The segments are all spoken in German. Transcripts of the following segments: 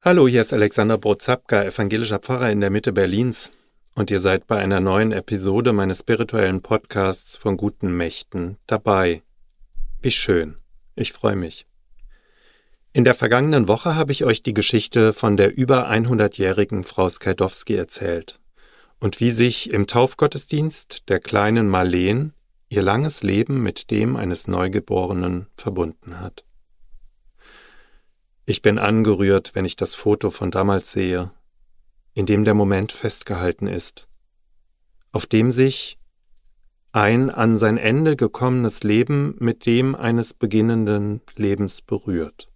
Hallo, hier ist Alexander Brozapka, evangelischer Pfarrer in der Mitte Berlins, und ihr seid bei einer neuen Episode meines spirituellen Podcasts von guten Mächten dabei. Wie schön. Ich freue mich. In der vergangenen Woche habe ich euch die Geschichte von der über 100-jährigen Frau Skajdowski erzählt und wie sich im Taufgottesdienst der kleinen Marleen ihr langes Leben mit dem eines Neugeborenen verbunden hat. Ich bin angerührt, wenn ich das Foto von damals sehe, in dem der Moment festgehalten ist, auf dem sich ein an sein Ende gekommenes Leben mit dem eines beginnenden Lebens berührt.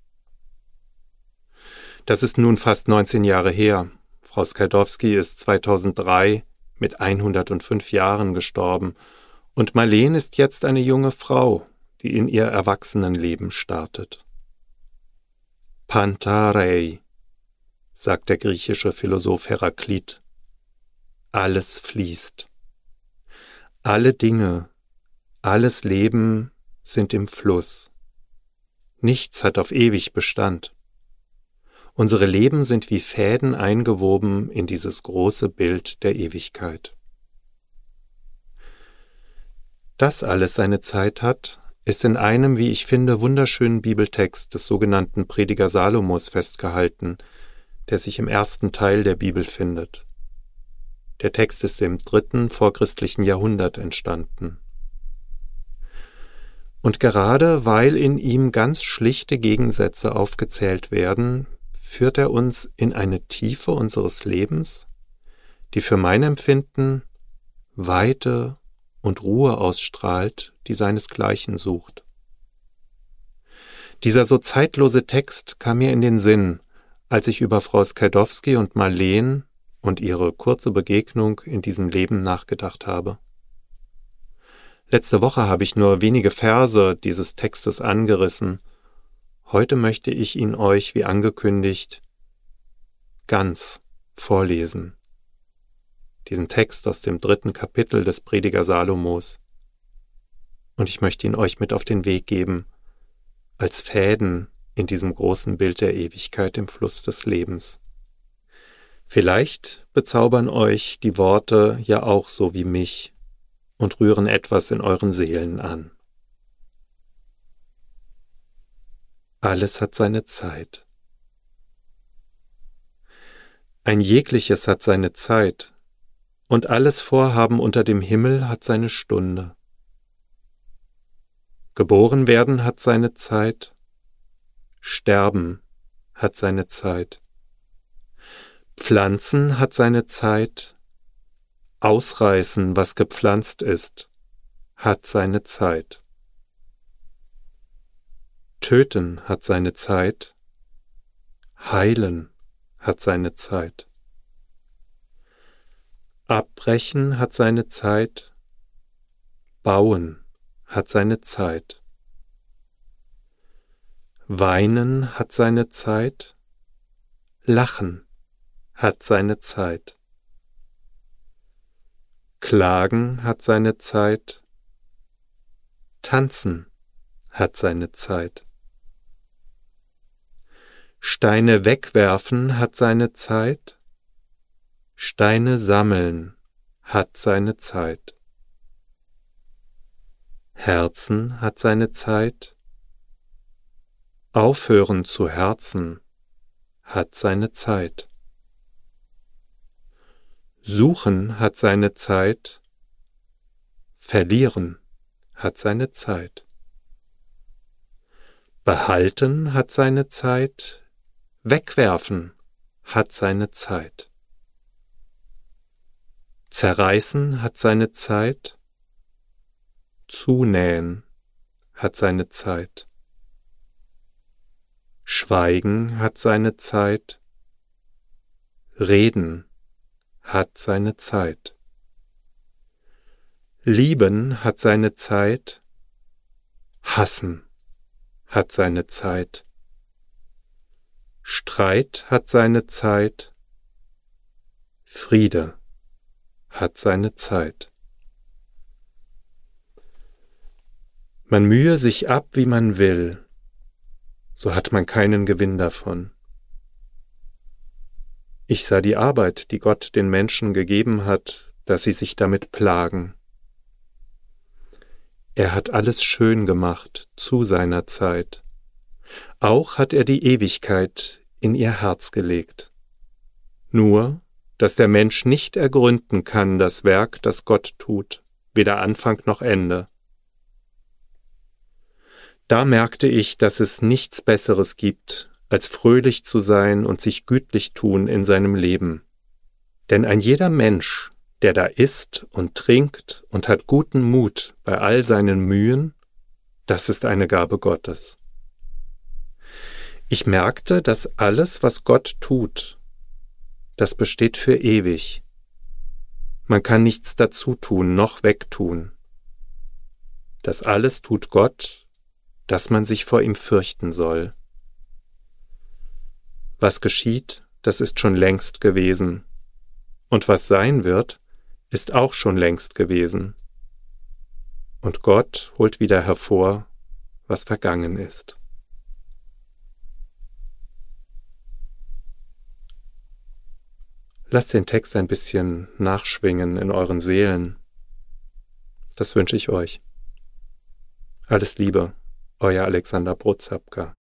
Das ist nun fast 19 Jahre her. Frau Skaldowski ist 2003 mit 105 Jahren gestorben und Marleen ist jetzt eine junge Frau, die in ihr Erwachsenenleben startet. Pantarei, sagt der griechische Philosoph Heraklit. Alles fließt. Alle Dinge, alles Leben sind im Fluss. Nichts hat auf ewig Bestand. Unsere Leben sind wie Fäden eingewoben in dieses große Bild der Ewigkeit. Das alles seine Zeit hat, ist in einem, wie ich finde, wunderschönen Bibeltext des sogenannten Prediger Salomos festgehalten, der sich im ersten Teil der Bibel findet. Der Text ist im dritten vorchristlichen Jahrhundert entstanden. Und gerade weil in ihm ganz schlichte Gegensätze aufgezählt werden, führt er uns in eine Tiefe unseres Lebens, die für mein Empfinden Weite und Ruhe ausstrahlt, die seinesgleichen sucht. Dieser so zeitlose Text kam mir in den Sinn, als ich über Frau Skaldowski und Marleen und ihre kurze Begegnung in diesem Leben nachgedacht habe. Letzte Woche habe ich nur wenige Verse dieses Textes angerissen. Heute möchte ich ihn euch, wie angekündigt, ganz vorlesen diesen Text aus dem dritten Kapitel des Prediger Salomos. Und ich möchte ihn euch mit auf den Weg geben, als Fäden in diesem großen Bild der Ewigkeit im Fluss des Lebens. Vielleicht bezaubern euch die Worte ja auch so wie mich und rühren etwas in euren Seelen an. Alles hat seine Zeit. Ein jegliches hat seine Zeit, und alles Vorhaben unter dem Himmel hat seine Stunde. Geboren werden hat seine Zeit, Sterben hat seine Zeit, Pflanzen hat seine Zeit, Ausreißen, was gepflanzt ist, hat seine Zeit. Töten hat seine Zeit, Heilen hat seine Zeit. Abbrechen hat seine Zeit, Bauen hat seine Zeit, Weinen hat seine Zeit, Lachen hat seine Zeit, Klagen hat seine Zeit, Tanzen hat seine Zeit. Steine wegwerfen hat seine Zeit, Steine sammeln hat seine Zeit. Herzen hat seine Zeit. Aufhören zu herzen hat seine Zeit. Suchen hat seine Zeit. Verlieren hat seine Zeit. Behalten hat seine Zeit. Wegwerfen hat seine Zeit. Zerreißen hat seine Zeit, Zunähen hat seine Zeit, Schweigen hat seine Zeit, Reden hat seine Zeit, Lieben hat seine Zeit, Hassen hat seine Zeit, Streit hat seine Zeit, Friede hat seine Zeit. Man mühe sich ab, wie man will, so hat man keinen Gewinn davon. Ich sah die Arbeit, die Gott den Menschen gegeben hat, dass sie sich damit plagen. Er hat alles schön gemacht zu seiner Zeit. Auch hat er die Ewigkeit in ihr Herz gelegt. Nur, dass der Mensch nicht ergründen kann das Werk, das Gott tut, weder Anfang noch Ende. Da merkte ich, dass es nichts Besseres gibt, als fröhlich zu sein und sich gütlich tun in seinem Leben. Denn ein jeder Mensch, der da isst und trinkt und hat guten Mut bei all seinen Mühen, das ist eine Gabe Gottes. Ich merkte, dass alles, was Gott tut, das besteht für ewig. Man kann nichts dazu tun noch wegtun. Das alles tut Gott, dass man sich vor ihm fürchten soll. Was geschieht, das ist schon längst gewesen. Und was sein wird, ist auch schon längst gewesen. Und Gott holt wieder hervor, was vergangen ist. Lasst den Text ein bisschen nachschwingen in euren Seelen. Das wünsche ich euch. Alles Liebe, euer Alexander Brotzapka.